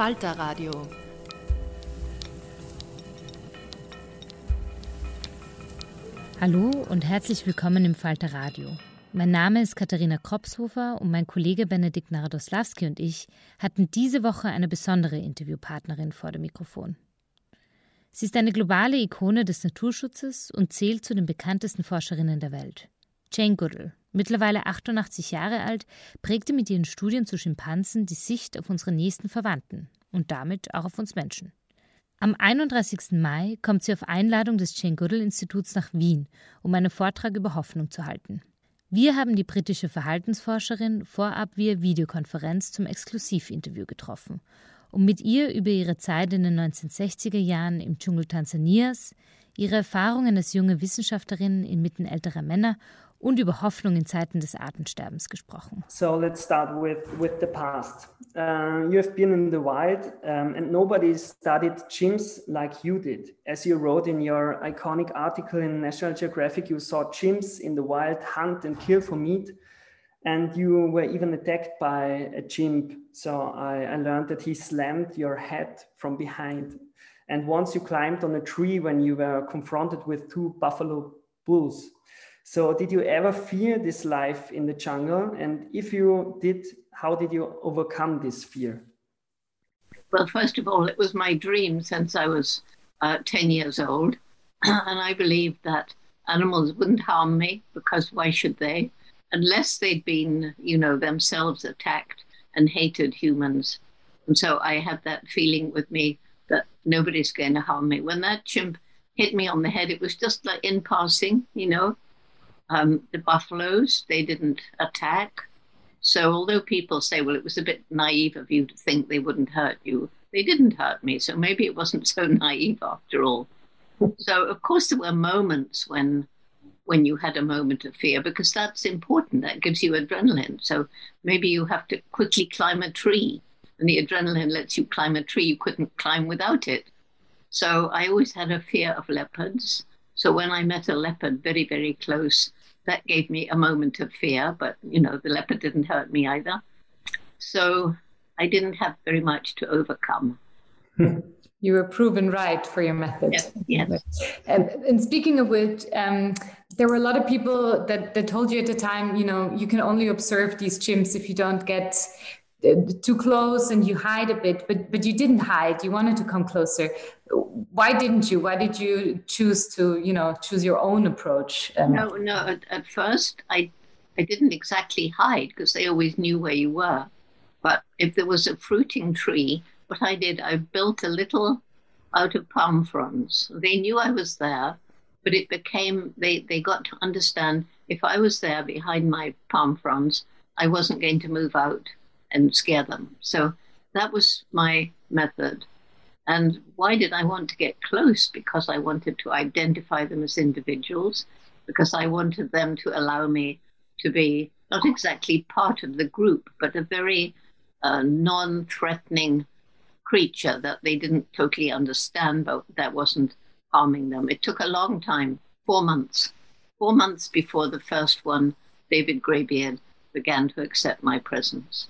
Falter Radio. Hallo und herzlich willkommen im Falter Radio. Mein Name ist Katharina Kropshofer und mein Kollege Benedikt Narodoslawski und ich hatten diese Woche eine besondere Interviewpartnerin vor dem Mikrofon. Sie ist eine globale Ikone des Naturschutzes und zählt zu den bekanntesten Forscherinnen der Welt. Jane Goodall, mittlerweile 88 Jahre alt, prägte mit ihren Studien zu Schimpansen die Sicht auf unsere nächsten Verwandten und damit auch auf uns Menschen. Am 31. Mai kommt sie auf Einladung des Jane Goodall Instituts nach Wien, um einen Vortrag über Hoffnung zu halten. Wir haben die britische Verhaltensforscherin vorab via Videokonferenz zum Exklusivinterview getroffen, um mit ihr über ihre Zeit in den 1960er Jahren im Dschungel Tansanias, ihre Erfahrungen als junge Wissenschaftlerin inmitten älterer Männer und über Hoffnung in Zeiten des Artensterbens gesprochen. So let's start with, with the past. Uh, you have been in the wild um, and nobody studied chimps like you did. As you wrote in your iconic article in National Geographic, you saw chimps in the wild hunt and kill for meat. And you were even attacked by a chimp. So I, I learned that he slammed your head from behind. And once you climbed on a tree when you were confronted with two buffalo bulls. So, did you ever fear this life in the jungle? And if you did, how did you overcome this fear? Well, first of all, it was my dream since I was uh, 10 years old. and I believed that animals wouldn't harm me because why should they? Unless they'd been, you know, themselves attacked and hated humans. And so I had that feeling with me that nobody's going to harm me. When that chimp hit me on the head, it was just like in passing, you know, um, the buffaloes, they didn't attack. So, although people say, well, it was a bit naive of you to think they wouldn't hurt you, they didn't hurt me. So, maybe it wasn't so naive after all. so, of course, there were moments when when you had a moment of fear because that's important that gives you adrenaline so maybe you have to quickly climb a tree and the adrenaline lets you climb a tree you couldn't climb without it so i always had a fear of leopards so when i met a leopard very very close that gave me a moment of fear, but you know, the leopard didn't hurt me either. So I didn't have very much to overcome. you were proven right for your method. Yes. yes. And, and, speaking of which, um, there were a lot of people that, that told you at the time, you know, you can only observe these chimps if you don't get too close and you hide a bit, but but you didn't hide. You wanted to come closer. Why didn't you? Why did you choose to you know choose your own approach? Um, no, no. At, at first, I I didn't exactly hide because they always knew where you were. But if there was a fruiting tree, what I did, I built a little out of palm fronds. They knew I was there, but it became they they got to understand if I was there behind my palm fronds, I wasn't going to move out and scare them. So that was my method. And why did I want to get close? Because I wanted to identify them as individuals, because I wanted them to allow me to be not exactly part of the group, but a very uh, non threatening creature that they didn't totally understand, but that wasn't harming them. It took a long time four months four months before the first one, David Greybeard began to accept my presence.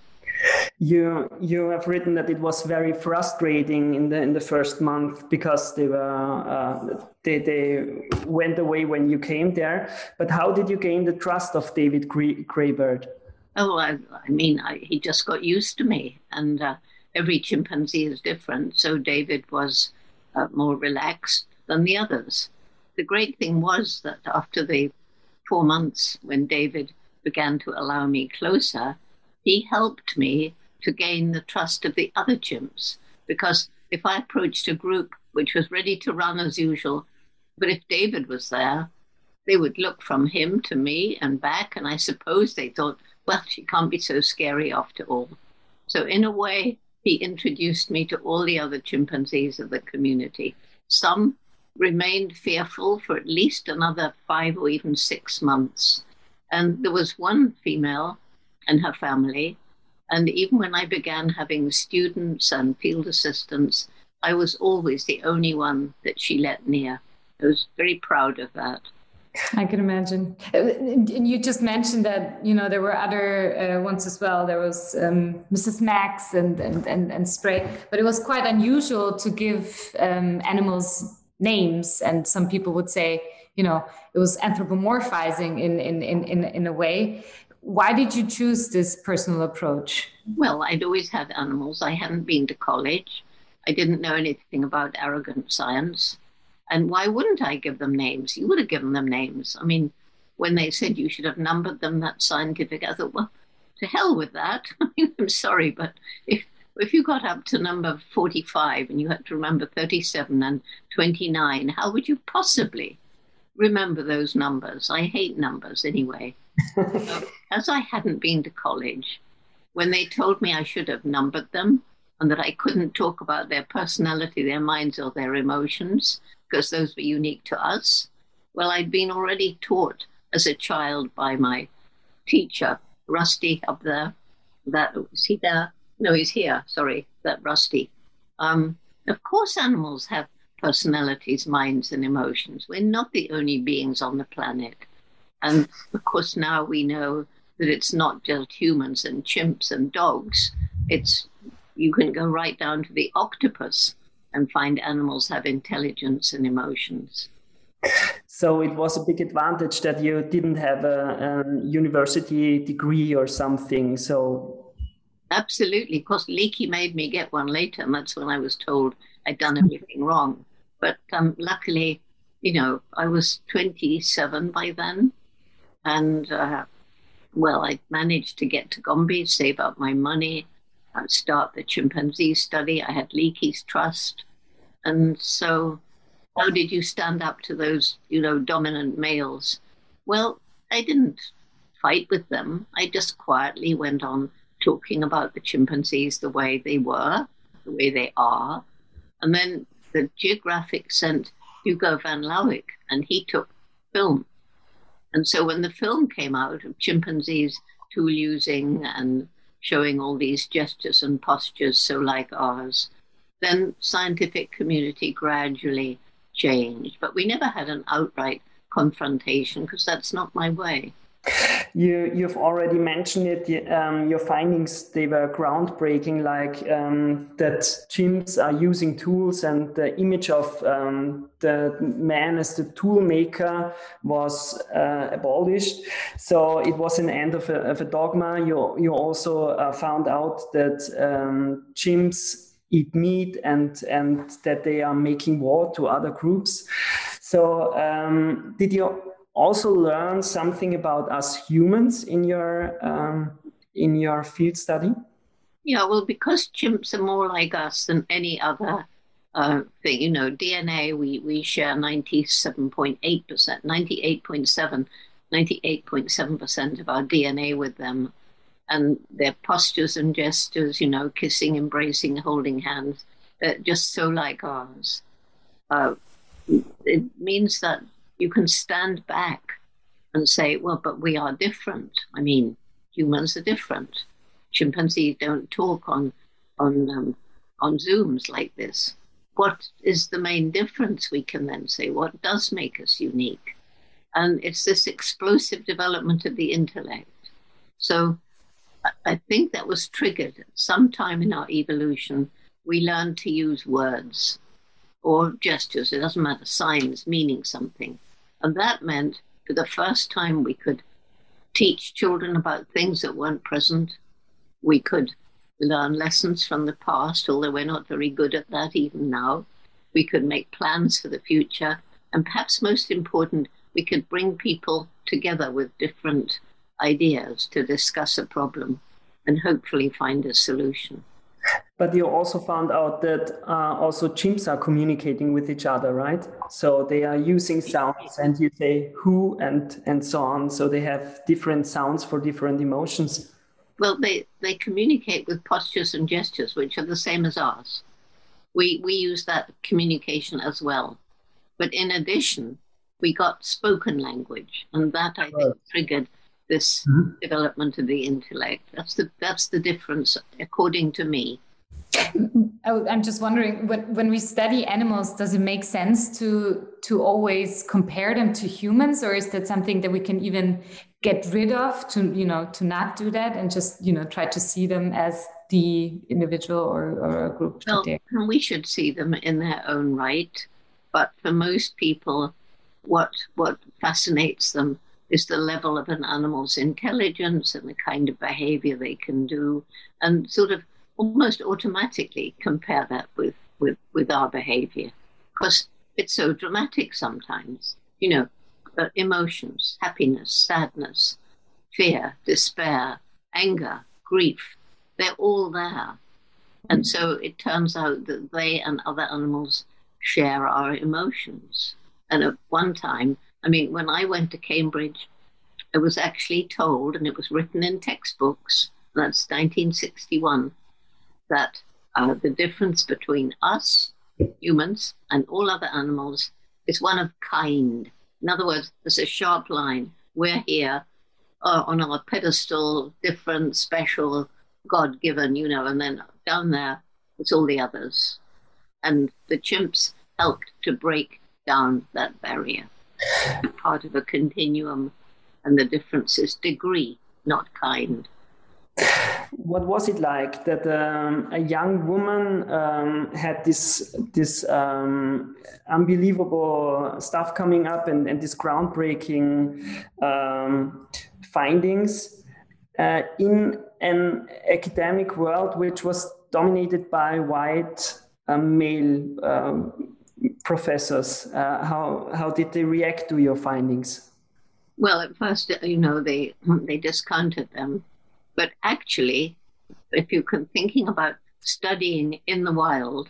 You you have written that it was very frustrating in the in the first month because they were uh, they they went away when you came there. But how did you gain the trust of David Greybeard? Oh, I, I mean, I, he just got used to me, and uh, every chimpanzee is different. So David was uh, more relaxed than the others the great thing was that after the four months when David began to allow me closer, he helped me to gain the trust of the other chimps. Because if I approached a group which was ready to run as usual, but if David was there, they would look from him to me and back, and I suppose they thought, well, she can't be so scary after all. So, in a way, he introduced me to all the other chimpanzees of the community. Some remained fearful for at least another five or even six months. And there was one female and her family. And even when I began having students and field assistants, I was always the only one that she let near. I was very proud of that. I can imagine. And you just mentioned that you know there were other uh, ones as well. There was um, Mrs. Max and and and, and Spray, but it was quite unusual to give um, animals names and some people would say you know it was anthropomorphizing in in in in, in a way why did you choose this personal approach? Well i'd always had animals. I hadn't been to college. I didn't know anything about arrogant science. And why wouldn't i give them names? You would have given them names. I mean when they said you should have numbered them that's scientific i thought well to hell with that. I mean, i'm sorry but if if you got up to number 45 and you had to remember 37 and 29, how would you possibly remember those numbers? I hate numbers anyway. As I hadn't been to college, when they told me I should have numbered them and that I couldn't talk about their personality, their minds, or their emotions, because those were unique to us, well, I'd been already taught as a child by my teacher, Rusty, up there. That was he there? No, he's here. Sorry, that Rusty. Um, of course, animals have personalities, minds, and emotions. We're not the only beings on the planet. And of course, now we know that it's not just humans and chimps and dogs. It's you can go right down to the octopus and find animals have intelligence and emotions. So it was a big advantage that you didn't have a, a university degree or something. So Absolutely. Of course, Leakey made me get one later, and that's when I was told I'd done everything wrong. But um, luckily, you know, I was 27 by then. And, uh, well, I managed to get to Gombe, save up my money, uh, start the chimpanzee study. I had Leakey's trust. And so, how did you stand up to those, you know, dominant males? Well, I didn't fight with them. I just quietly went on talking about the chimpanzees the way they were, the way they are. And then the Geographic sent Hugo van Lawick, and he took film. And so when the film came out of chimpanzees tool using and showing all these gestures and postures so like ours, then scientific community gradually changed. But we never had an outright confrontation because that's not my way. You, you've already mentioned it. Um, your findings they were groundbreaking, like um, that chimps are using tools, and the image of um, the man as the tool maker was uh, abolished. So it was an end of a, of a dogma. You you also uh, found out that um, chimps eat meat and and that they are making war to other groups. So um, did you also learn something about us humans in your um, in your field study? Yeah, well, because chimps are more like us than any other uh, thing, you know, DNA, we, we share 97.8%, 98.7, 98.7% of our DNA with them. And their postures and gestures, you know, kissing, embracing, holding hands, they're just so like ours. Uh, it means that you can stand back and say, well, but we are different. I mean, humans are different. Chimpanzees don't talk on on um, on Zooms like this. What is the main difference? We can then say, what does make us unique? And it's this explosive development of the intellect. So I think that was triggered sometime in our evolution. We learned to use words or gestures, it doesn't matter, signs meaning something. And that meant for the first time we could teach children about things that weren't present. We could learn lessons from the past, although we're not very good at that even now. We could make plans for the future. And perhaps most important, we could bring people together with different ideas to discuss a problem and hopefully find a solution. But you also found out that uh, also chimps are communicating with each other, right? So they are using sounds, and you say who and and so on. So they have different sounds for different emotions. Well, they they communicate with postures and gestures, which are the same as ours. We we use that communication as well, but in addition, we got spoken language, and that I think triggered this mm-hmm. development of the intellect. That's the that's the difference, according to me. Oh, I'm just wondering when, when we study animals, does it make sense to to always compare them to humans, or is that something that we can even get rid of to you know to not do that and just you know try to see them as the individual or, or a group? Well, we should see them in their own right, but for most people, what what fascinates them is the level of an animal's intelligence and the kind of behavior they can do, and sort of almost automatically compare that with, with, with our behavior because it's so dramatic sometimes. You know, uh, emotions, happiness, sadness, fear, despair, anger, grief, they're all there. And so it turns out that they and other animals share our emotions. And at one time, I mean, when I went to Cambridge, I was actually told, and it was written in textbooks, that's 1961, that uh, the difference between us, humans, and all other animals is one of kind. In other words, there's a sharp line. We're here uh, on our pedestal, different, special, God given, you know, and then down there, it's all the others. And the chimps helped to break down that barrier. Part of a continuum, and the difference is degree, not kind what was it like that um, a young woman um, had this this um, unbelievable stuff coming up and, and this groundbreaking um, findings uh, in an academic world which was dominated by white uh, male um, professors? Uh, how how did they react to your findings? Well, at first, you know, they they discounted them but actually, if you can thinking about studying in the wild,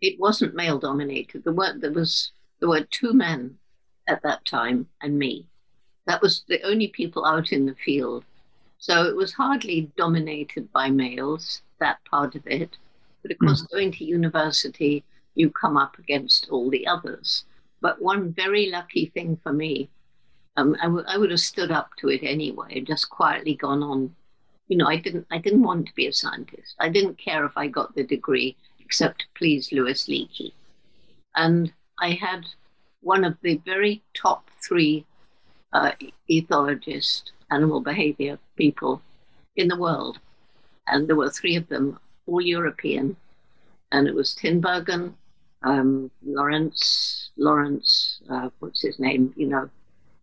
it wasn't male dominated. There were there was there were two men at that time and me. That was the only people out in the field. So it was hardly dominated by males, that part of it. But of course, mm. going to university, you come up against all the others. But one very lucky thing for me, um, I, w- I would have stood up to it anyway, just quietly gone on you know, I didn't I didn't want to be a scientist. I didn't care if I got the degree except to please Louis Leakey. And I had one of the very top three uh, ethologist, animal behavior people in the world. And there were three of them, all European. And it was Tinbergen, um, Lawrence, Lawrence, uh, what's his name? You know,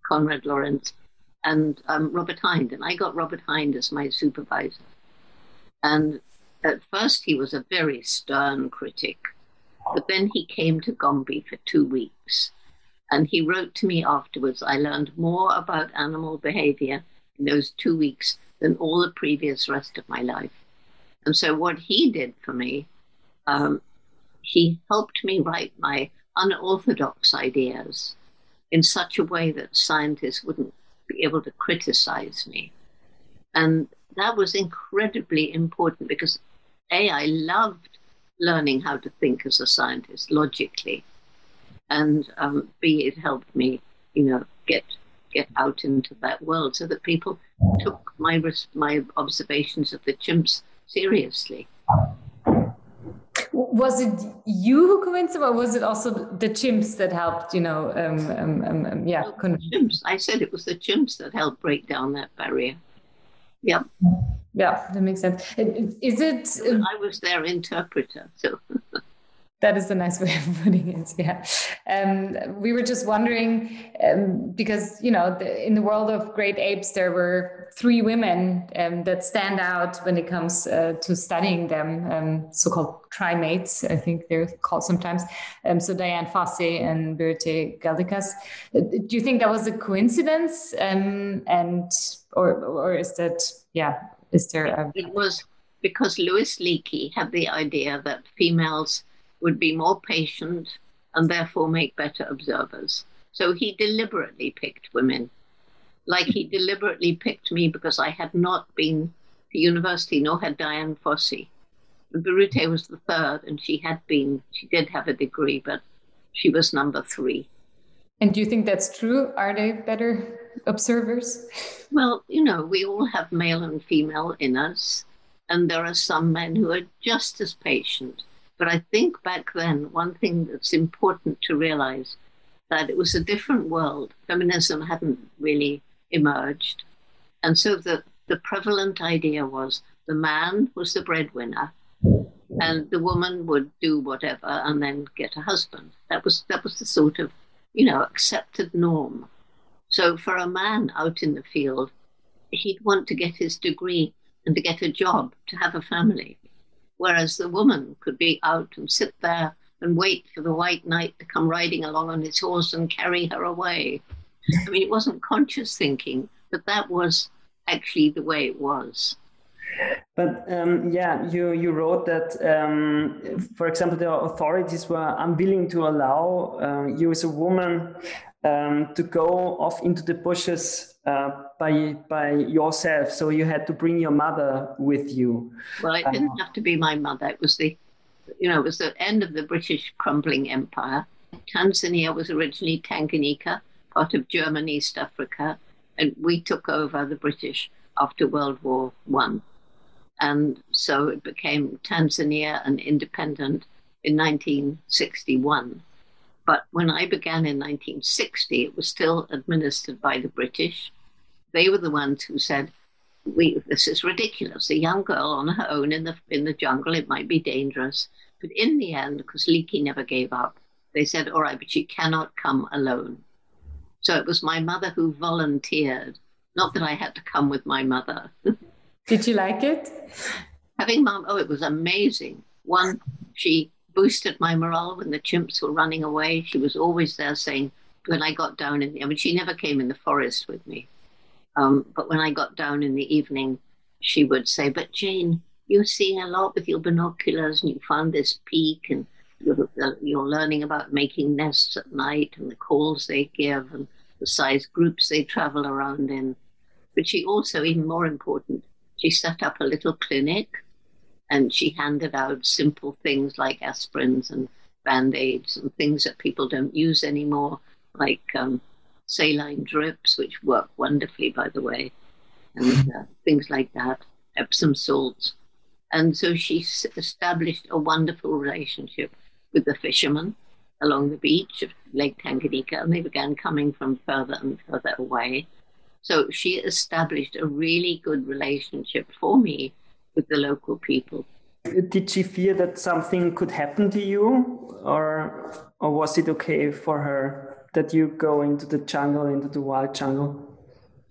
Konrad Lorenz, and um, Robert Hinde. And I got Robert Hinde as my supervisor. And at first, he was a very stern critic, but then he came to Gombe for two weeks. And he wrote to me afterwards I learned more about animal behavior in those two weeks than all the previous rest of my life. And so, what he did for me, um, he helped me write my unorthodox ideas in such a way that scientists wouldn't be able to criticize me. And that was incredibly important because A, I loved learning how to think as a scientist logically. And um, B, it helped me, you know, get get out into that world so that people took my my observations of the chimps seriously. Was it you who convinced them, or was it also the chimps that helped? You know, um, um, um, um yeah, chimps. I said it was the chimps that helped break down that barrier. Yeah. Yeah, that makes sense. Is it? I was their interpreter, so. that is a nice way of putting it. Yeah. Um, we were just wondering um, because, you know, the, in the world of great apes, there were three women um, that stand out when it comes uh, to studying them, um, so called trimates, I think they're called sometimes. Um, so Dian Fossey and Birute Galdikas. Do you think that was a coincidence? Um, and, or, or is that, yeah, is there a. It was because Louis Leakey had the idea that females would be more patient and therefore make better observers. So he deliberately picked women. Like he deliberately picked me because I had not been to university, nor had Dian Fossey. Birute was the third, and she had been, she did have a degree, but she was number three. And do you think that's true? Are they better observers? Well, you know, we all have male and female in us, and there are some men who are just as patient but I think back then, one thing that's important to realize that it was a different world. Feminism hadn't really emerged. And so the, the prevalent idea was the man was the breadwinner and the woman would do whatever and then get a husband. That was that was the sort of, you know, accepted norm. So for a man out in the field, he'd want to get his degree and to get a job, to have a family whereas the woman could be out and sit there and wait for the white knight to come riding along on his horse and carry her away. I mean, it wasn't conscious thinking, but that was actually the way it was. But um, yeah, you, you wrote that, um, for example, the authorities were unwilling to allow uh, you as a woman um, to go off into the bushes uh, by by yourself. So you had to bring your mother with you. Well, it didn't have to be my mother. It was the, you know, it was the end of the British crumbling empire. Tanzania was originally Tanganyika, part of German East Africa, and we took over the British after World War One, and so it became Tanzania and independent in 1961. But when I began in 1960, it was still administered by the British. They were the ones who said, we, this is ridiculous. A young girl on her own in the, in the jungle, it might be dangerous. But in the end, because Leakey never gave up, they said, all right, but she cannot come alone. So it was my mother who volunteered, not that I had to come with my mother. Did you like it? Having mom, oh, it was amazing. One, she boosted my morale when the chimps were running away. She was always there saying, when I got down in the, I mean, she never came in the forest with me. Um, but when I got down in the evening, she would say, but Jane, you're seeing a lot with your binoculars and you found this peak and you're, you're learning about making nests at night and the calls they give and the size groups they travel around in. But she also, even more important, she set up a little clinic and she handed out simple things like aspirins and band aids and things that people don't use anymore, like um, saline drips, which work wonderfully, by the way, and uh, things like that, Epsom salts. And so she established a wonderful relationship with the fishermen. along the beach of Lake Tanganyika, and they began coming from further and further away. So she established a really good relationship for me with the local people. Did she fear that something could happen to you, or or was it okay for her that you go into the jungle, into the wild jungle?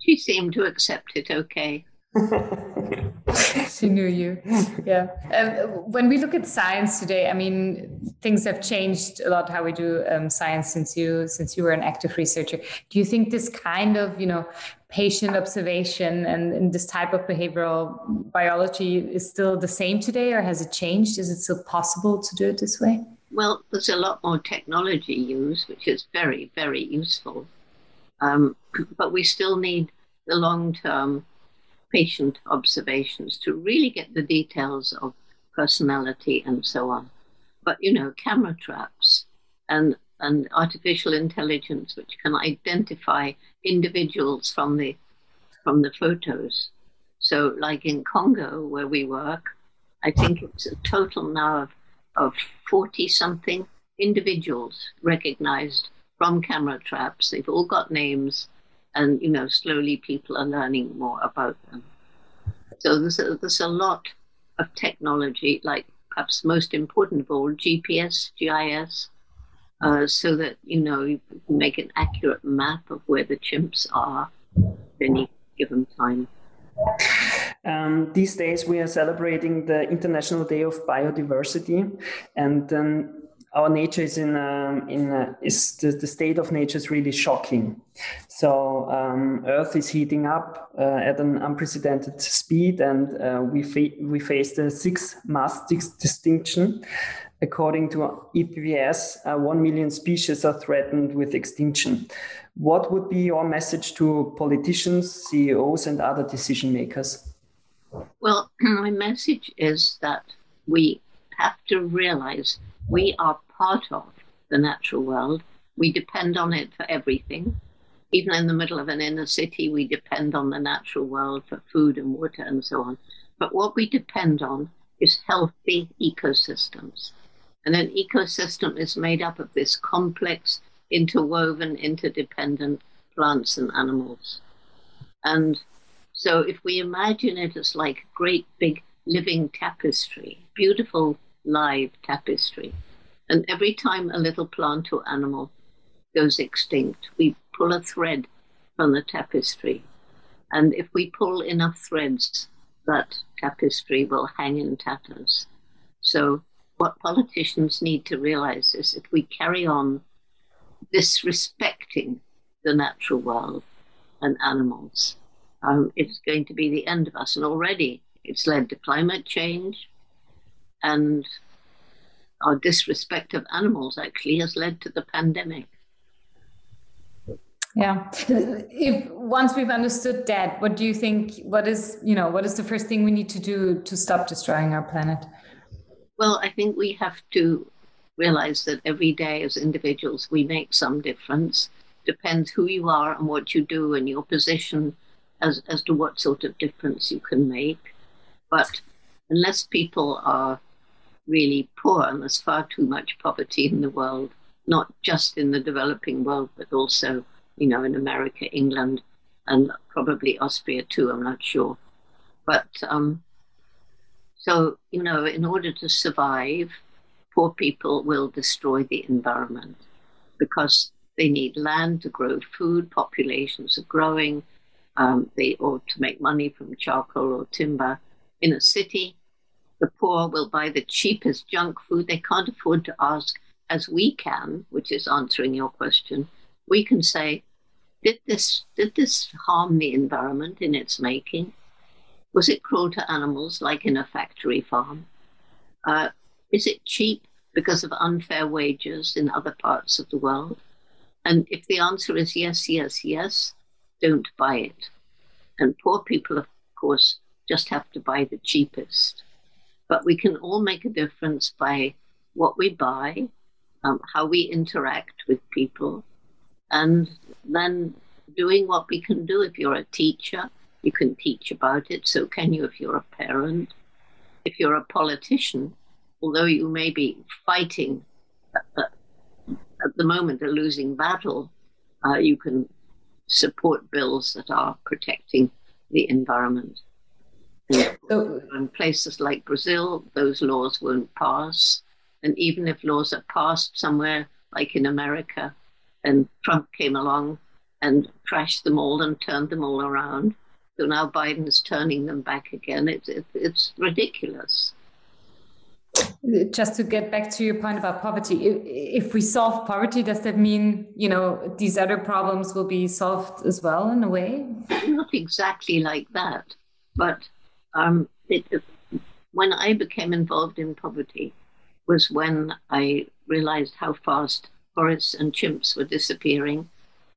She seemed to accept it okay. She knew you. Yeah. Um, when we look at science today, I mean, things have changed a lot how we do um, science since you since you were an active researcher. Do you think this kind of you know patient observation and, and this type of behavioral biology is still the same today, or has it changed? Is it still possible to do it this way? Well, there's a lot more technology used, which is very, very useful. Um, but we still need the long term patient observations to really get the details of personality and so on. But, you know, camera traps and, and artificial intelligence, which can identify individuals from the, from the photos. So, like in Congo, where we work, I think it's a total now of, of 40 something individuals recognized from camera traps. They've all got names and you know slowly people are learning more about them. So there's a, there's a lot of technology like perhaps most important of all gps gis uh, so that you know you can make an accurate map of where the chimps are at any given time. Um, these days we are celebrating the international day of biodiversity and um, our nature is in um, in uh, is the, the, state of nature is really shocking. So um, Earth is heating up uh, at an unprecedented speed, and uh, we fa- we face the sixth mass extinction. According to IPBES, uh, one million species are threatened with extinction. What would be your message to politicians, CEOs, and other decision makers? Well, my message is that we have to realize we are part of the natural world. We depend on it for everything. Even in the middle of an inner city, we depend on the natural world for food and water and so on. But what we depend on is healthy ecosystems. And an ecosystem is made up of this complex, interwoven, interdependent plants and animals. And so if we imagine it as like a great big living tapestry, beautiful live tapestry. And every time a little plant or animal goes extinct, we pull a thread from the tapestry. And if we pull enough threads, that tapestry will hang in tatters. So, what politicians need to realize is if we carry on disrespecting the natural world and animals, um, it's going to be the end of us. And already it's led to climate change, and our disrespect of animals actually has led to the pandemic. Yeah. If once we've understood that, what do you think? What is you know what is the first thing we need to do to stop destroying our planet? Well, I think we have to realize that every day as individuals we make some difference. Depends who you are and what you do and your position as as to what sort of difference you can make. But unless people are really poor, and there's far too much poverty in the world, not just in the developing world, but also, you know, in America, England, and probably Austria too, I'm not sure. But um, so, you know, in order to survive, poor people will destroy the environment because they need land to grow food, populations are growing, um, they ought to make money from charcoal or timber. In a city, the poor will buy the cheapest junk food. They can't afford to ask, as we can, which is answering your question. We can say, did this, did this harm the environment in its making? Was it cruel to animals, like in a factory farm? Uh, is it cheap because of unfair wages in other parts of the world? And if the answer is yes, yes, yes, don't buy it. And poor people, of course, just have to buy the cheapest. But we can all make a difference by what we buy, um, how we interact with people, and then doing what we can do. If you're a teacher, you can teach about it. So can you if you're a parent. If you're a politician, although you may be fighting uh, at the moment a losing battle, uh, you can support bills that are protecting the environment. So, in places like Brazil, those laws won't pass. And even if laws are passed somewhere, like in America, and Trump came along and crashed them all and turned them all around, so now Biden's turning them back again. It's it, it's ridiculous. Just to get back to your point about poverty, if, if we solve poverty, does that mean you know these other problems will be solved as well in a way? Not exactly like that, but um, it, when I became involved in poverty was when I realized how fast forests and chimps were disappearing.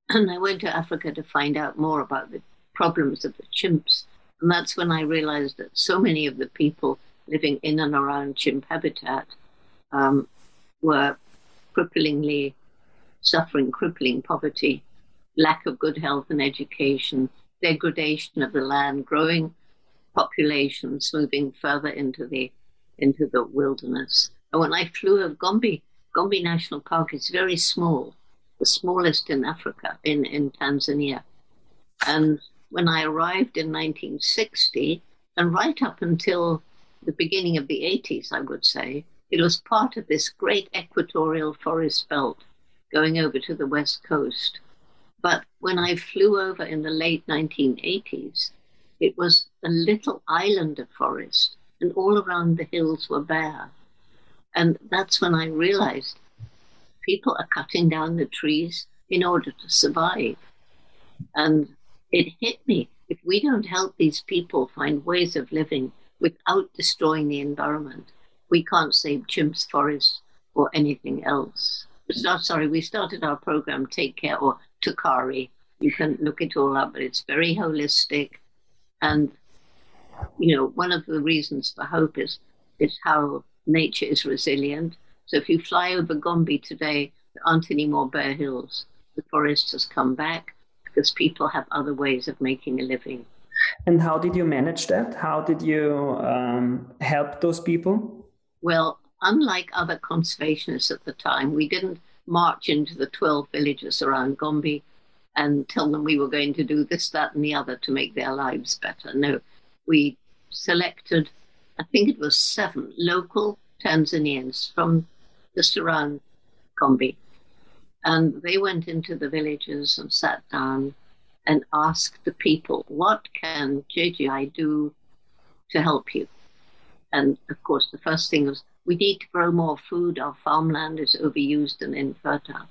And I went to Africa to find out more about the problems of the chimps. And that's when I realized that so many of the people living in and around chimp habitat um, were cripplingly suffering crippling poverty, lack of good health and education, degradation of the land, growing populations moving further into the into the wilderness. And when I flew over Gombe, Gombe National Park is very small, the smallest in Africa, in, in Tanzania. And when I arrived in 1960, and right up until the beginning of the 80s, I would say, it was part of this great equatorial forest belt going over to the west coast. But when I flew over in the late 1980s, it was a little island of forest, and all around the hills were bare. And that's when I realized people are cutting down the trees in order to survive. And it hit me. If we don't help these people find ways of living without destroying the environment, we can't save chimps, forests, or anything else. So, sorry, we started our program Take Care or TACARE. You can look it all up, but it's very holistic. And, you know, one of the reasons for hope is, is how nature is resilient. So if you fly over Gombe today, there aren't any more bare hills. The forest has come back because people have other ways of making a living. And how did you manage that? How did you um, help those people? Well, unlike other conservationists at the time, we didn't march into the 12 villages around Gombe and tell them we were going to do this, that, and the other to make their lives better. No, we selected, I think it was seven local Tanzanians from just around Gombe. And they went into the villages and sat down and asked the people, What can JGI do to help you? And of course, the first thing was, We need to grow more food. Our farmland is overused and infertile.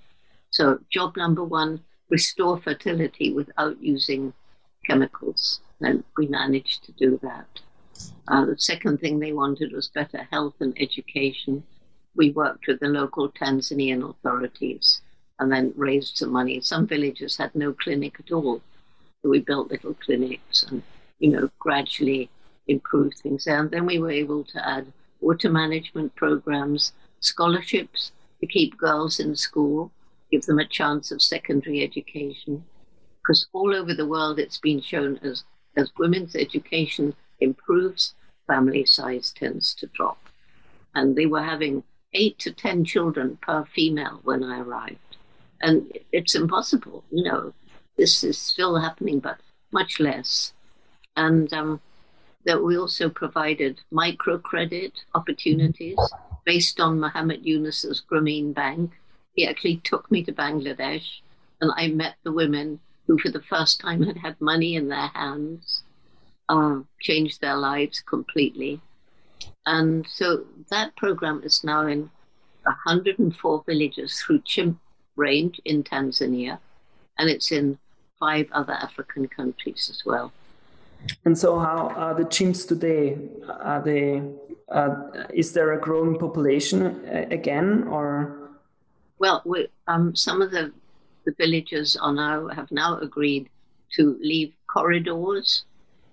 So, job number one restore fertility without using chemicals. And we managed to do that. Uh, the second thing they wanted was better health and education. We worked with the local Tanzanian authorities and then raised some money. Some villages had no clinic at all. So we built little clinics and, you know, gradually improved things. And then we were able to add water management programs, scholarships to keep girls in school give them a chance of secondary education. Because all over the world, it's been shown as, as women's education improves, family size tends to drop. And they were having eight to 10 children per female when I arrived. And it's impossible, you know, this is still happening, but much less. And um, that we also provided microcredit opportunities based on Muhammad Yunus's Grameen Bank he actually took me to Bangladesh and I met the women who, for the first time, had had money in their hands, uh, changed their lives completely. And so that program is now in 104 villages through Chimp Range in Tanzania, and it's in five other African countries as well. And so, how are the chimps today? Are they? Uh, is there a growing population uh, again, or? Well, we, um, some of the, the villagers are now have now agreed to leave corridors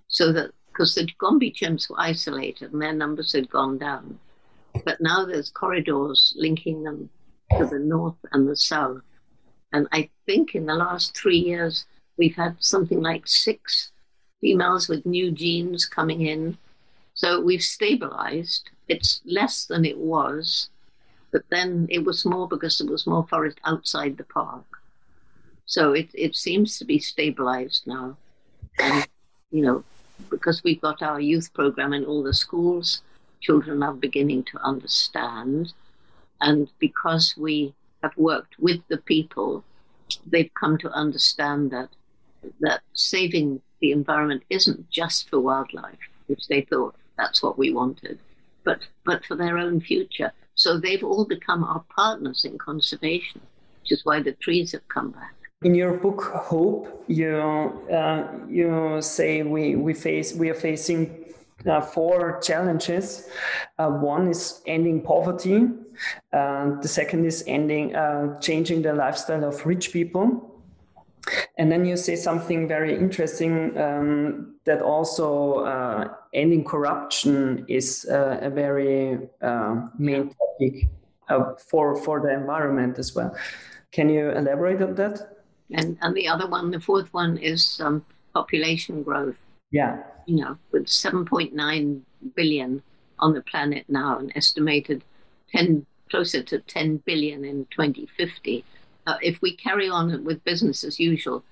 so that because the Gombe chimps were isolated and their numbers had gone down. But now there's corridors linking them to the north and the south. And I think in the last three years, we've had something like six females with new genes coming in. So we've stabilized. It's less than it was, But then it was more because there was more forest outside the park. So it, it seems to be stabilized now. And, you know, because we've got our youth program in all the schools, children are beginning to understand. And because we have worked with the people, they've come to understand that that saving the environment isn't just for wildlife, which they thought that's what we wanted, but but for their own future. So they've all become our partners in conservation, which is why the trees have come back. In your book Hope, you uh, you say we we face we are facing uh, four challenges. Uh, one is ending poverty. Uh, the second is ending uh, changing the lifestyle of rich people. And then you say something very interesting um, that also uh, ending corruption is uh, a very main topic for for the environment as well. Can you elaborate on that? And and the other one, the fourth one, is um, population growth. Yeah you know, with 7.9 billion on the planet now, and estimated 10 closer to 10 billion in 2050. Uh, if we carry on with business as usual,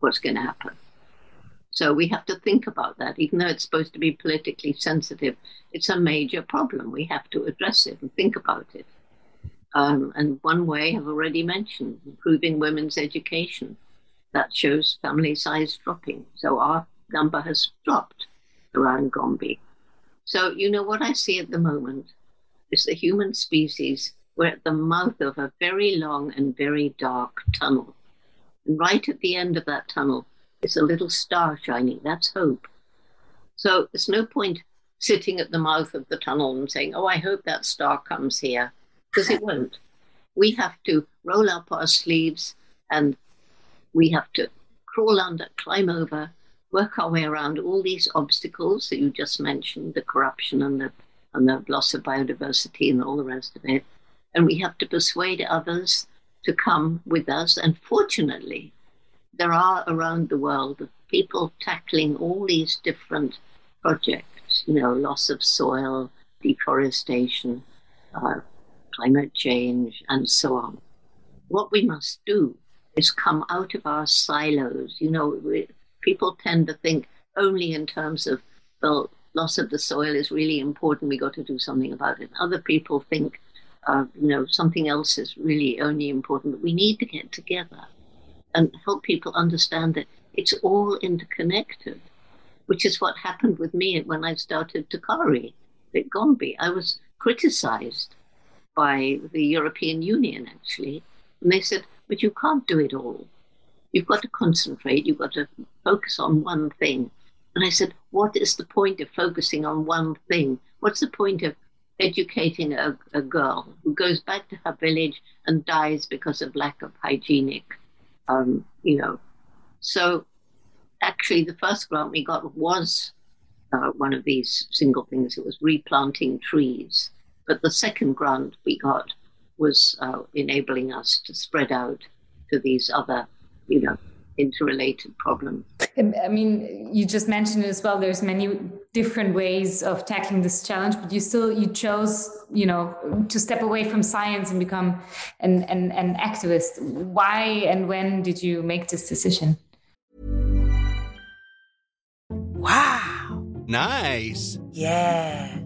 what's going to happen? So we have to think about that, even though it's supposed to be politically sensitive. It's a major problem. We have to address it and think about it. Um, and one way I've already mentioned, improving women's education. That shows family size dropping. So our number has dropped around Gombe. So, you know, what I see at the moment is the human species, we're at the mouth of a very long and very dark tunnel. And right at the end of that tunnel is a little star shining. That's hope. So there's no point sitting at the mouth of the tunnel and saying, Oh, I hope that star comes here, because it won't. We have to roll up our sleeves and we have to crawl under, climb over, work our way around all these obstacles that you just mentioned the corruption and the, and the loss of biodiversity and all the rest of it. And we have to persuade others to come with us. And fortunately, there are around the world people tackling all these different projects, you know, loss of soil, deforestation, uh, climate change, and so on. What we must do is come out of our silos. You know, people tend to think only in terms of the loss of the soil is really important. We got to do something about it. Other people think, uh, you know, something else is really only important. But we need to get together and help people understand that it's all interconnected, which is what happened with me when I started TACARE at Gombe. I was criticized by the European Union, actually. And they said, but you can't do it all. You've got to concentrate, you've got to focus on one thing. And I said, What is the point of focusing on one thing? What's the point of educating a, a girl who goes back to her village and dies because of lack of hygienic, um, you know? So actually, the first grant we got was uh, one of these single things. It was replanting trees. But the second grant we got was uh, enabling us to spread out to these other you know, interrelated problems. Um, I mean, you just mentioned it as well. There's many different ways of tackling this challenge, but you still you chose, you know, to step away from science and become an an, an activist. Why and when did you make this decision? Wow! Nice. Yeah.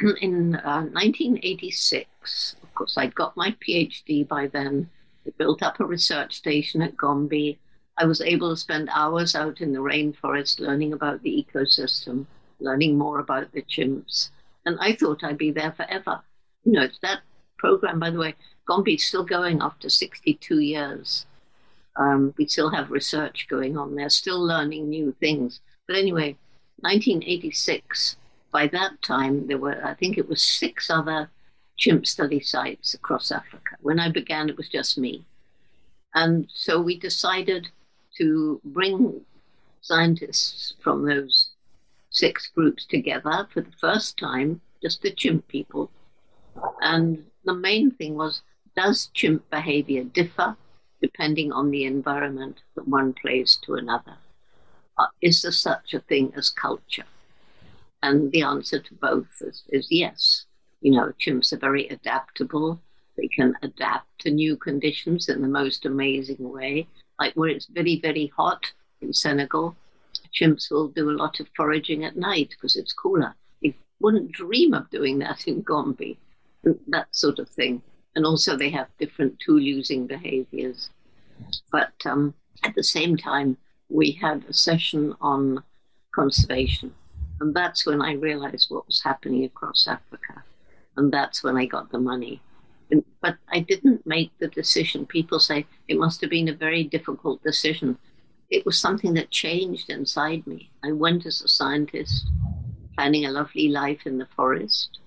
in uh, 1986, of course, I'd got my PhD by then. I built up a research station at Gombe. I was able to spend hours out in the rainforest learning about the ecosystem, learning more about the chimps. And I thought I'd be there forever. You know, it's that program, by the way, Gombe is still going after 62 years. Um, we still have research going on there, still learning new things. But anyway, 1986, by that time, there were, I think it was six other chimp study sites across Africa. When I began, it was just me. And so we decided to bring scientists from those six groups together for the first time, just the chimp people. And the main thing was does chimp behavior differ depending on the environment that one plays to another? Uh, is there such a thing as culture? And the answer to both is, is yes. You know, chimps are very adaptable. They can adapt to new conditions in the most amazing way. Like where it's very, very hot in Senegal, chimps will do a lot of foraging at night because it's cooler. They wouldn't dream of doing that in Gombe, that sort of thing. And also, they have different tool using behaviors. But um, at the same time, we had a session on conservation. And that's when I realized what was happening across Africa. And that's when I got the money. But I didn't make the decision. People say it must have been a very difficult decision. It was something that changed inside me. I went as a scientist, planning a lovely life in the forest.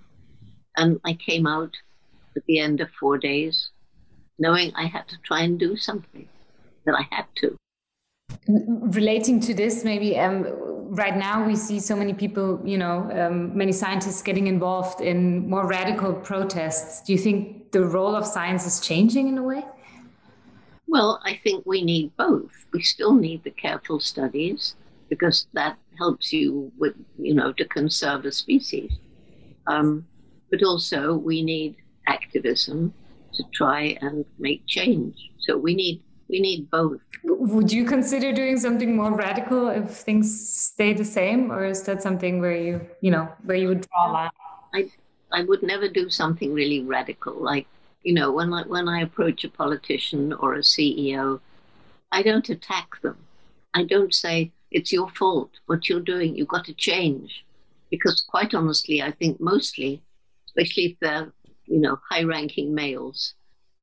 And I came out at the end of four days knowing I had to try and do something, that I had to relating to this maybe um, right now we see so many people you know um, many scientists getting involved in more radical protests. Do you think the role of science is changing in a way? Well i think we need both. We still need the careful studies because that helps you with you know to conserve a species. Um, but also we need activism to try and make change. So we need we need both. Would you consider doing something more radical if things stay the same, or is that something where you, you know, where you would draw a um, line? I, I would never do something really radical. Like, you know, when I, when I approach a politician or a CEO, I don't attack them. I don't say it's your fault. What you're doing, you've got to change. Because quite honestly, I think mostly, especially if they're, you know, high-ranking males,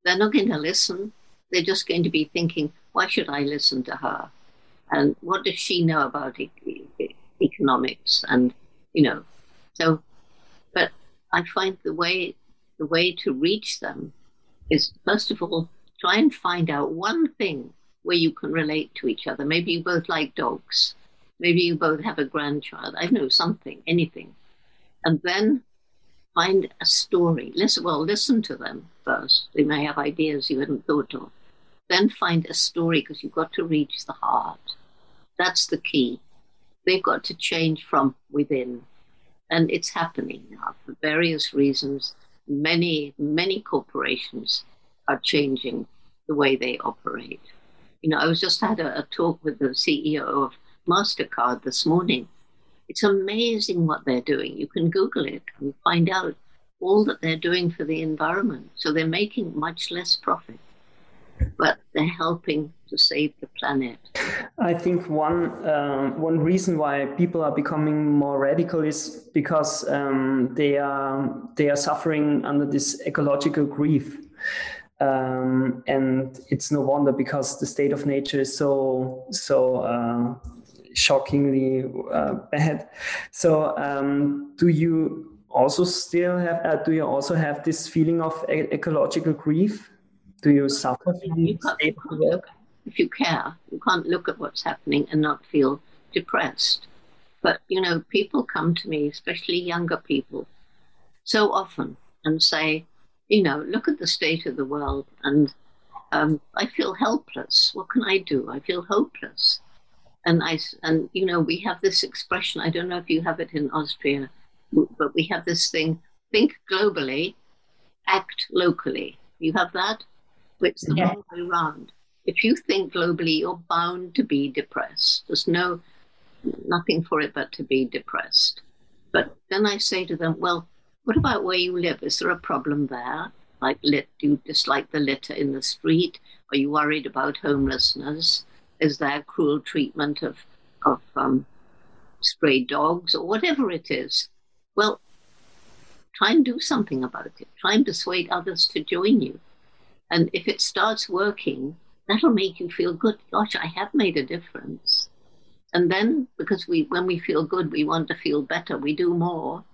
they're not going to listen they're just going to be thinking, why should I listen to her? And what does she know about e- e- economics? And, you know, so, but I find the way, the way to reach them is, first of all, try and find out one thing where you can relate to each other. Maybe you both like dogs. Maybe you both have a grandchild. I know something, anything. And then find a story. Listen, well, listen to them first. They may have ideas you hadn't thought of then find a story because you've got to reach the heart. That's the key. They've got to change from within. And it's happening now for various reasons. Many, many corporations are changing the way they operate. You know, I was just had a, a talk with the CEO of MasterCard this morning. It's amazing what they're doing. You can Google it and find out all that they're doing for the environment. So they're making much less profit but they're helping to save the planet. I think one uh, one reason why people are becoming more radical is because um, they are they are suffering under this ecological grief. Um, and it's no wonder because the state of nature is so so uh, shockingly uh, bad. So, um, do you also still have? Uh, do you also have this feeling of ecological grief? Do you suffer from you if you care. You can't look at what's happening and not feel depressed. But you know people come to me especially younger people so often and say you know look at the state of the world and um, i feel helpless. What can i do? I feel hopeless. And i and you know we have this expression i don't know if you have it in austria but we have this thing think globally act locally. You have that it's the yeah. wrong way around. If you think globally, you're bound to be depressed. There's no nothing for it but to be depressed. But then I say to them, well, what about where you live? Is there a problem there? Like, lit, do you dislike the litter in the street? Are you worried about homelessness? Is there cruel treatment of of um, stray dogs or whatever it is? Well, try and do something about it. Try and persuade others to join you. And if it starts working, that'll make you feel good. Gosh, I have made a difference. And then, because we, when we feel good, we want to feel better. We do more,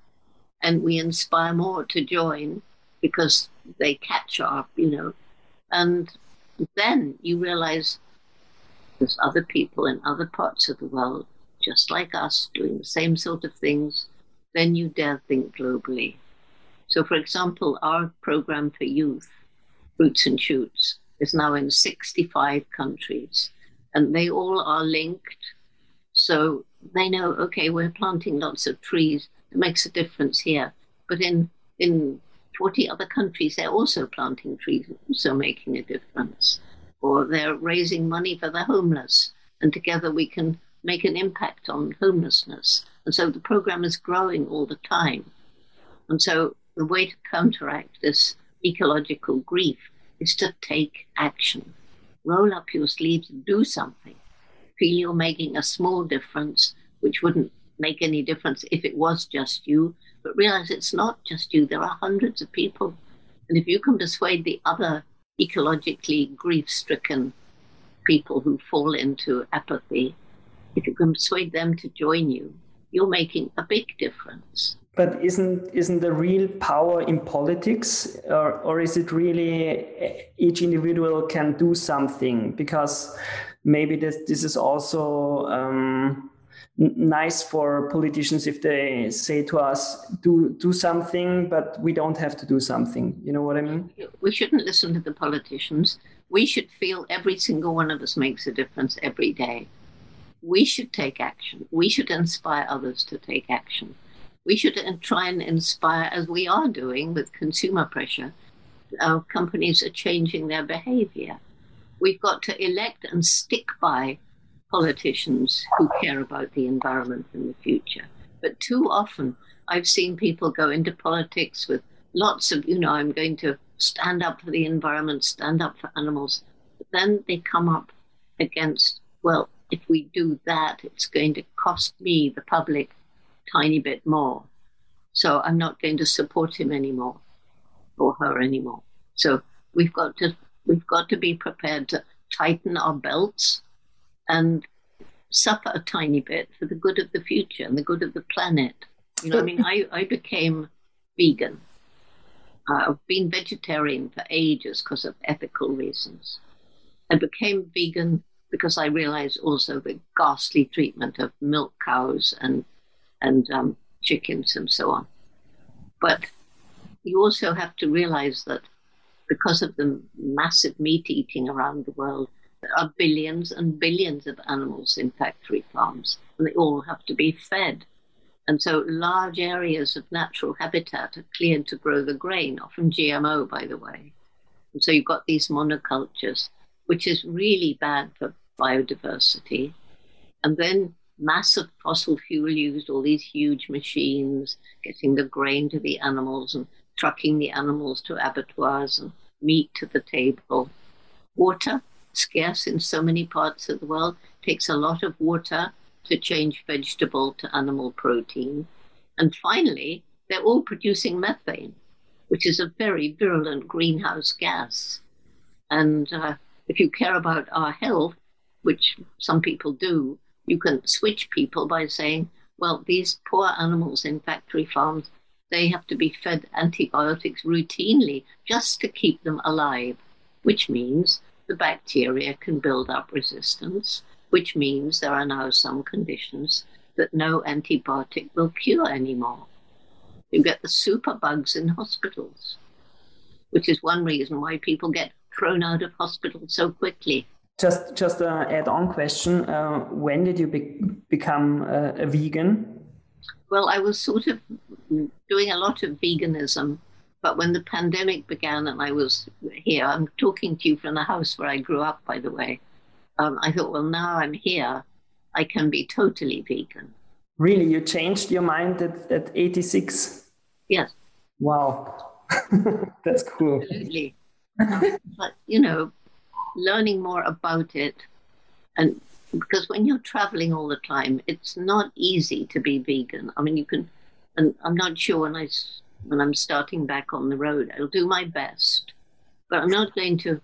and we inspire more to join because they catch up, you know. And then you realize there's other people in other parts of the world, just like us, doing the same sort of things. Then you dare think globally. So, for example, our program for youth, Roots and Shoots, is now in 65 countries, and they all are linked. So they know, okay, we're planting lots of trees. It makes a difference here. But in in 40 other countries, they're also planting trees, also making a difference. Or they're raising money for the homeless, and together we can make an impact on homelessness. And so the program is growing all the time. And so the way to counteract this ecological grief is to take action. Roll up your sleeves and do something. Feel you're making a small difference, which wouldn't make any difference if it was just you, but realize it's not just you. There are hundreds of people. And if you can persuade the other ecologically grief stricken people who fall into apathy, if you can persuade them to join you, you're making a big difference. But isn't isn't the real power in politics, or, or is it really each individual can do something? Because maybe this this is also um, nice for politicians if they say to us do do something but we don't have to do something. You know what i mean? We shouldn't listen to the politicians. We should feel every single one of us makes a difference every day. We should take action. We should inspire others to take action we should try and inspire as we are doing with consumer pressure our companies are changing their behavior we've got to elect and stick by politicians who care about the environment in the future. But too often, I've seen people go into politics with lots of, you know, I'm going to stand up for the environment, stand up for animals. But then they come up against, well, if we do that, it's going to cost me, the public, tiny bit more. So I'm not going to support him anymore or her anymore. So we've got to we've got to be prepared to tighten our belts and suffer a tiny bit for the good of the future and the good of the planet. You know, I mean, I, I became vegan. Uh, I've been vegetarian for ages because of ethical reasons. I became vegan because I realized also the ghastly treatment of milk cows and and um, chickens and so on. But you also have to realize that because of the massive meat eating around the world, there are billions and billions of animals in factory farms, and they all have to be fed. And so large areas of natural habitat are cleared to grow the grain, often GMO, by the way. And so you've got these monocultures, which is really bad for biodiversity. And then massive fossil fuel used, all these huge machines, getting the grain to the animals and trucking the animals to abattoirs and meat to the table. Water, scarce in so many parts of the world, takes a lot of water to change vegetable to animal protein. And finally, they're all producing methane, which is a very virulent greenhouse gas. And uh, if you care about our health, which some people do, you can switch people by saying, well, these poor animals in factory farms, they have to be fed antibiotics routinely just to keep them alive, which means the bacteria can build up resistance, which means there are now some conditions that no antibiotic will cure anymore. You get the superbugs in hospitals, which is one reason why people get thrown out of hospital so quickly. Just, just an add-on question: uh, When did you be- become uh, a vegan? Well, I was sort of doing a lot of veganism but when the pandemic began and I was here, I'm talking to you from the house where I grew up, by the way. Um, I thought, well, now I'm here, I can be totally vegan. Really? You changed your mind at, at 86? Yes. Wow. That's cool. Absolutely. but, you know, learning more about it and because when you're traveling all the time, it's not easy to be vegan. I mean, you can, and I'm not sure when I when I'm starting back on the road. I'll do my best, but I'm not going to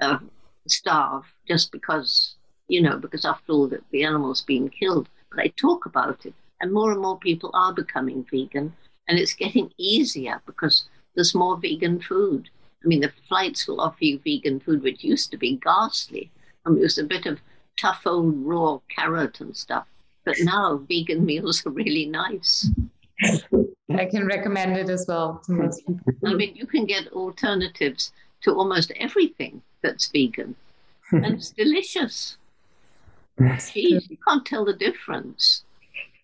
uh, starve just because, you know, because after all, the, the animal's being killed. But I talk about it, and more and more people are becoming vegan, and it's getting easier because there's more vegan food. I mean, the flights will offer you vegan food, which used to be ghastly. I mean, it was a bit of tough old raw carrot and stuff. But now vegan meals are really nice. I can recommend it as well to most people. I mean, you can get alternatives to almost everything that's vegan, and it's delicious. Jeez, you can't tell the difference.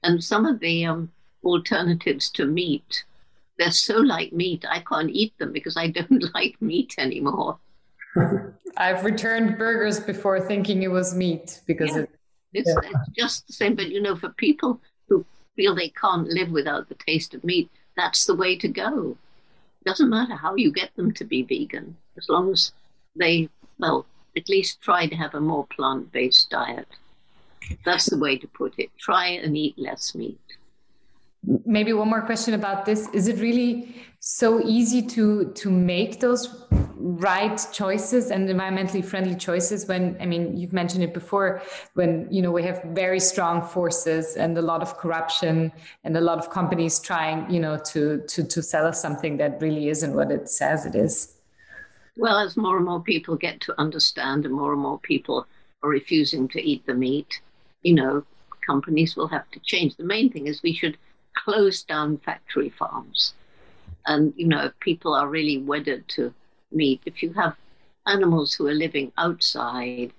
And some of the um, alternatives to meat, they're so like meat, I can't eat them because I don't like meat anymore. I've returned burgers before thinking it was meat because yeah. it, it's, yeah. it's just the same. But you know, for people who feel they can't live without the taste of meat, that's the way to go. It doesn't matter how you get them to be vegan, as long as they, well, at least try to have a more plant based diet. That's the way to put it. Try and eat less meat. Maybe one more question about this. Is it really so easy to to make those right choices and environmentally friendly choices when I mean you've mentioned it before when you know we have very strong forces and a lot of corruption and a lot of companies trying you know to to to sell us something that really isn't what it says it is. Well, as more and more people get to understand and more and more people are refusing to eat the meat, you know, companies will have to change. The main thing is we should close down factory farms. And, you know, people are really wedded to meat, if you have animals who are living outside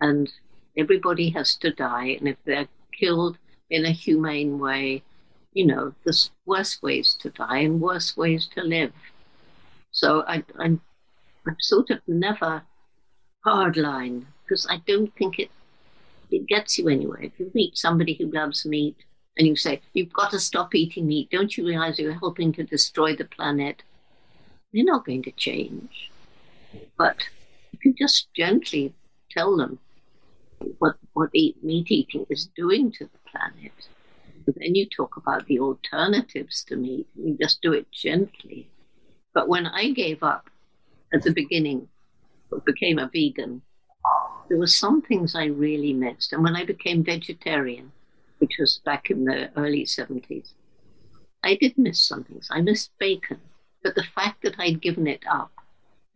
and everybody has to die, and if they're killed in a humane way, you know, there's worse ways to die and worse ways to live. So I, I'm, I'm sort of never hardline because I don't think it it gets you anywhere. If you meet somebody who loves meat and you say, You've got to stop eating meat, don't you realize you're helping to destroy the planet? They're not going to change. But if you just gently tell them what, what eat, meat eating is doing to the planet, then you talk about the alternatives to meat. You just do it gently. But when I gave up at the beginning, became a vegan, there were some things I really missed. And when I became vegetarian, which was back in the early 70s, I did miss some things. I missed bacon. But the fact that I'd given it up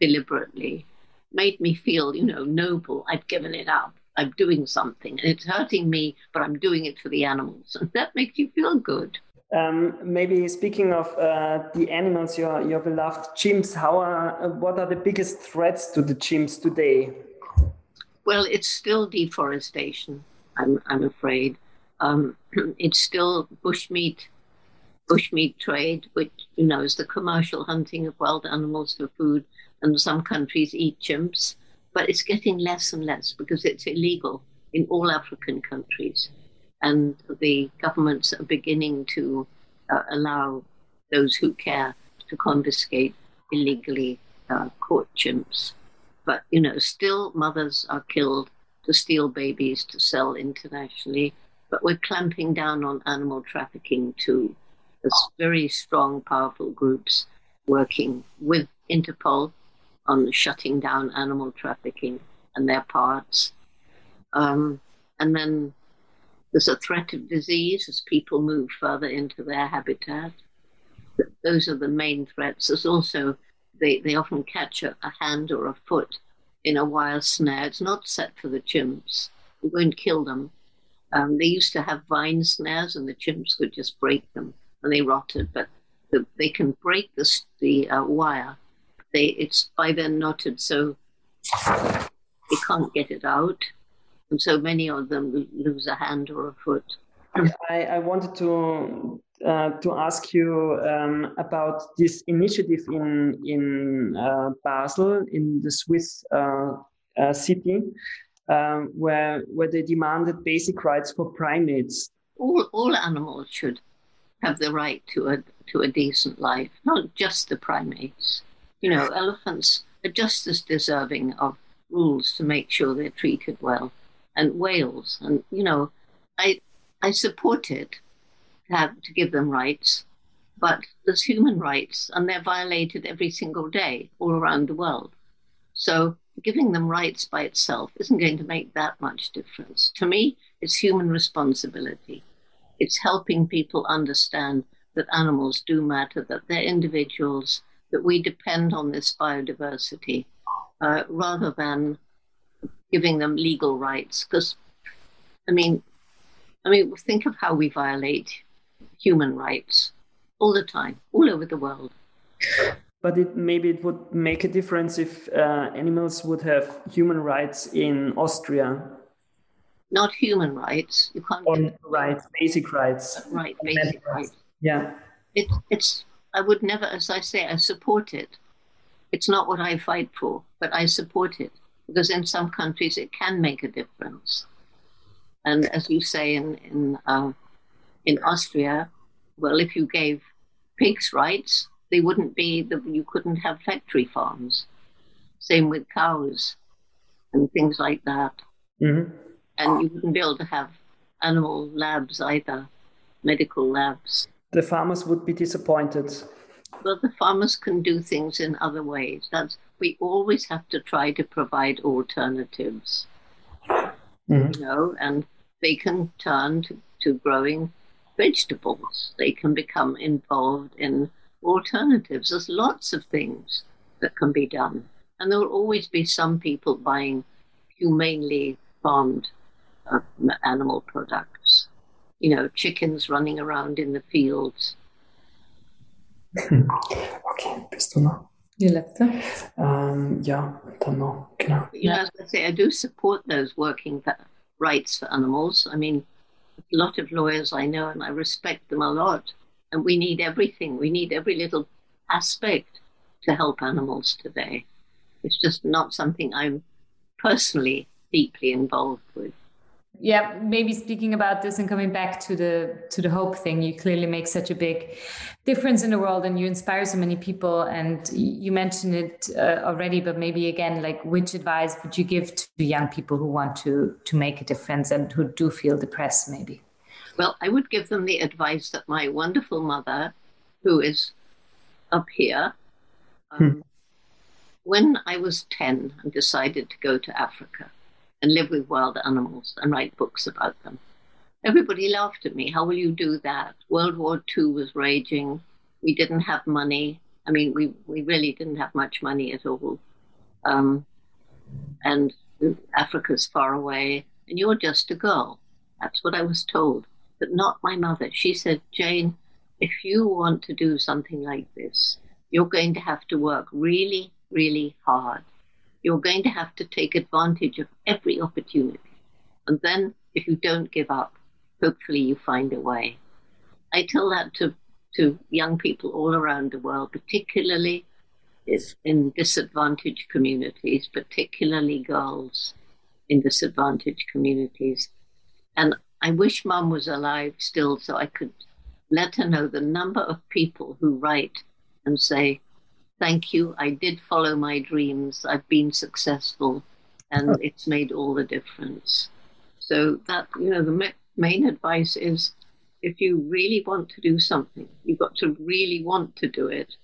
deliberately made me feel, you know, noble. I've given it up. I'm doing something. And it's hurting me, but I'm doing it for the animals. And that makes you feel good. Um, maybe speaking of uh, the animals, your your beloved chimps, how are, what are the biggest threats to the chimps today? Well, it's still deforestation. I'm I'm afraid. Um, it's still bushmeat, bushmeat trade, which you know is the commercial hunting of wild animals for food, and some countries eat chimps, but it's getting less and less because it's illegal in all African countries, and the governments are beginning to uh, allow those who care to confiscate illegally uh, caught chimps. But, you know, still mothers are killed to steal babies to sell internationally. But we're clamping down on animal trafficking too. There's very strong, powerful groups working with Interpol on shutting down animal trafficking and their parts. Um, and then there's a threat of disease as people move further into their habitat. Those are the main threats. There's also they, they often catch a, a hand or a foot in a wire snare. It's not set for the chimps. We won't kill them. Um, they used to have vine snares, and the chimps could just break them, and they rotted. But the, they can break the the uh, wire. They it's by then knotted, so they can't get it out, and so many of them lose a hand or a foot. I, I wanted to uh, to ask you um, about this initiative in in uh, Basel, in the Swiss uh, uh city, um, where where they demanded basic rights for primates. All all animals should have the right to a to a decent life, not just the primates. You know, elephants are just as deserving of rules to make sure they're treated well, and whales, and you know, I I support it to have to give them rights, but there's human rights and they're violated every single day all around the world. So giving them rights by itself isn't going to make that much difference. To me, it's human responsibility. It's helping people understand that animals do matter, that they're individuals, that we depend on this biodiversity uh, rather than giving them legal rights. Because, I mean, I mean, think of how we violate human rights all the time, all over the world. But it, maybe it would make a difference if uh, animals would have human rights in Austria. Not human rights. You can't. On rights, basic rights. Right, basic rights. Yeah. It, it's. I would never, as I say, I support it. It's not what I fight for, but I support it because in some countries it can make a difference. And as you say in in uh, in Austria, well, if you gave pigs rights, they wouldn't be the, you couldn't have factory farms. Same with cows and things like that. Mm-hmm. And you wouldn't be able to have animal labs either, medical labs. The farmers would be disappointed. Well, the farmers can do things in other ways. That's we always have to try to provide alternatives. Mm-hmm. You know, and they can turn to, to growing vegetables. They can become involved in alternatives. There's lots of things that can be done. And there will always be some people buying humanely farmed uh, animal products. You know, chickens running around in the fields. okay, bist du noch? Die letzte? Ähm, ja, dann noch, genau. You know, as I say, I do support those working for rights for animals. I mean, a lot of lawyers I know, and I respect them a lot. And we need everything. We need every little aspect to help animals today. It's just not something I'm personally deeply involved with yeah maybe speaking about this and coming back to the to the hope thing you clearly make such a big difference in the world and you inspire so many people and you mentioned it uh, already but maybe again like which advice would you give to young people who want to to make a difference and who do feel depressed maybe well i would give them the advice that my wonderful mother who is up here um, hmm. when i was 10 and decided to go to africa and live with wild animals and write books about them. Everybody laughed at me. How will you do that? World War II was raging. We didn't have money. I mean, we, we really didn't have much money at all. Um, and Africa's far away, and you're just a girl. That's what I was told, but not my mother. She said, Jane, if you want to do something like this, you're going to have to work really, really hard you're going to have to take advantage of every opportunity. And then, if you don't give up, hopefully you find a way. I tell that to, to young people all around the world, particularly in disadvantaged communities, particularly girls in disadvantaged communities. And I wish mum was alive still so I could let her know the number of people who write and say, thank you. I did follow my dreams. I've been successful, and oh. it's made all the difference. So that you know, the main advice is, if you really want to do something, you've got to really want to do it.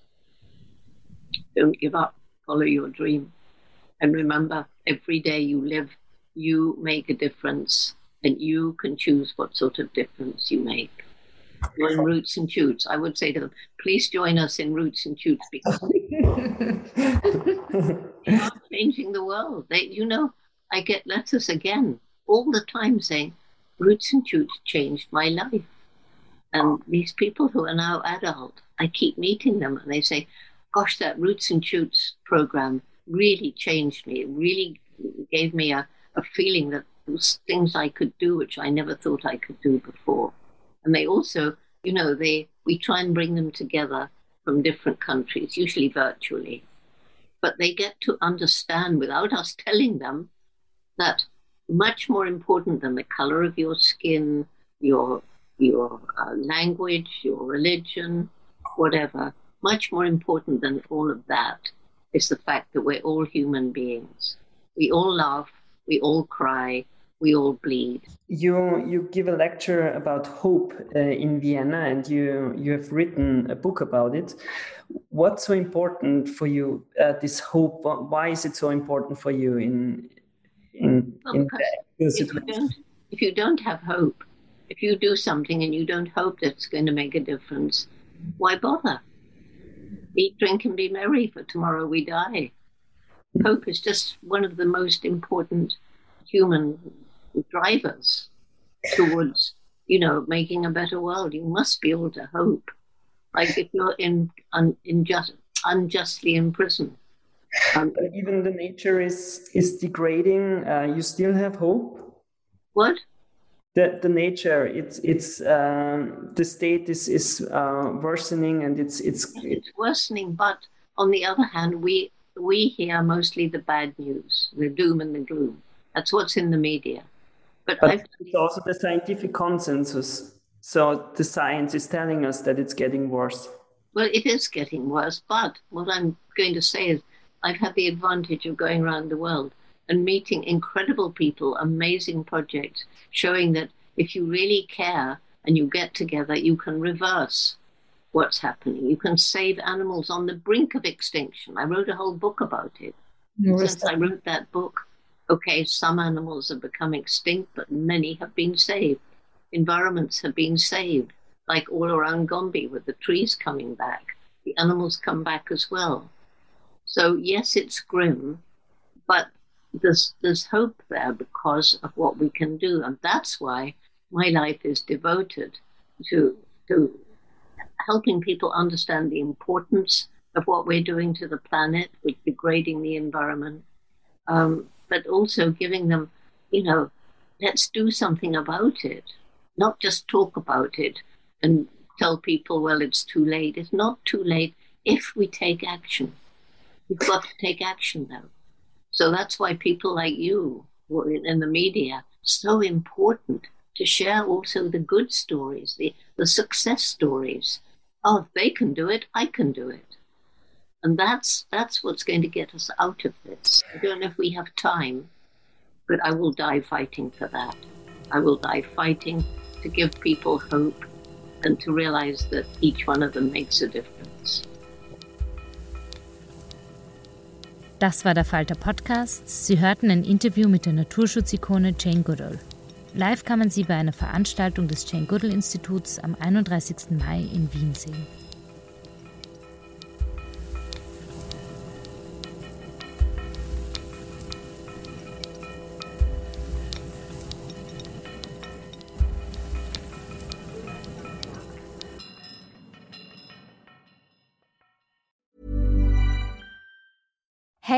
Don't give up. Follow your dream, and remember, every day you live, you make a difference, and you can choose what sort of difference you make join Roots and Shoots. I would say to them, please join us in Roots and Shoots because they are changing the world. They, you know, I get letters again all the time saying, Roots and Shoots changed my life. And these people who are now adult, I keep meeting them and they say, gosh, that Roots and Shoots program really changed me. It really gave me a, a feeling that there was things I could do which I never thought I could do before. And they also, you know, they we try and bring them together from different countries, usually virtually. But they get to understand without us telling them that much more important than the color of your skin, your your uh, language, your religion, whatever, much more important than all of that is the fact that we're all human beings. We all laugh, we all cry, we all bleed. You you give a lecture about hope uh, in Vienna, and you you have written a book about it. What's so important for you? Uh, this hope. Why is it so important for you in in, well, in if you, don't, if you don't have hope, if you do something and you don't hope that it's going to make a difference, why bother? Eat, drink, and be merry, for tomorrow we die. Hope is just one of the most important human drivers towards, you know, making a better world. You must be able to hope. Like if you're in un, unjust, unjustly in prison. Um, but even the nature is is degrading. Uh, you still have hope. What? The, the nature it's it's um, the state is is uh, worsening and it's it's it's worsening but on the other hand we we hear mostly the bad news the doom and the gloom that's what's in the media but, but it's also the scientific consensus so the science is telling us that it's getting worse well it is getting worse but what i'm going to say is i've had the advantage of going around the world and meeting incredible people, amazing projects, showing that if you really care and you get together, you can reverse what's happening. You can save animals on the brink of extinction. I wrote a whole book about it. Since I wrote that book, okay, some animals have become extinct, but many have been saved. Environments have been saved, like all around Gombe with the trees coming back. The animals come back as well. So, yes, it's grim, but there's there's hope there because of what we can do, and that's why my life is devoted to to helping people understand the importance of what we're doing to the planet with degrading the environment, um, but also giving them, you know, let's do something about it, not just talk about it and tell people, well, it's too late. It's not too late if we take action. We've got to take action though. So that's why people like you in the media so important to share also the good stories, the, the success stories. Oh, if they can do it, I can do it. And that's that's what's going to get us out of this. I don't know if we have time, but I will die fighting for that. I will die fighting to give people hope and to realize that each one of them makes a difference. Das war der Falter Podcast. Sie hörten ein Interview mit der Naturschutzikone Jane Goodall. Live kann man sie bei einer Veranstaltung des Jane Goodall Instituts am 31. Mai in Wien sehen.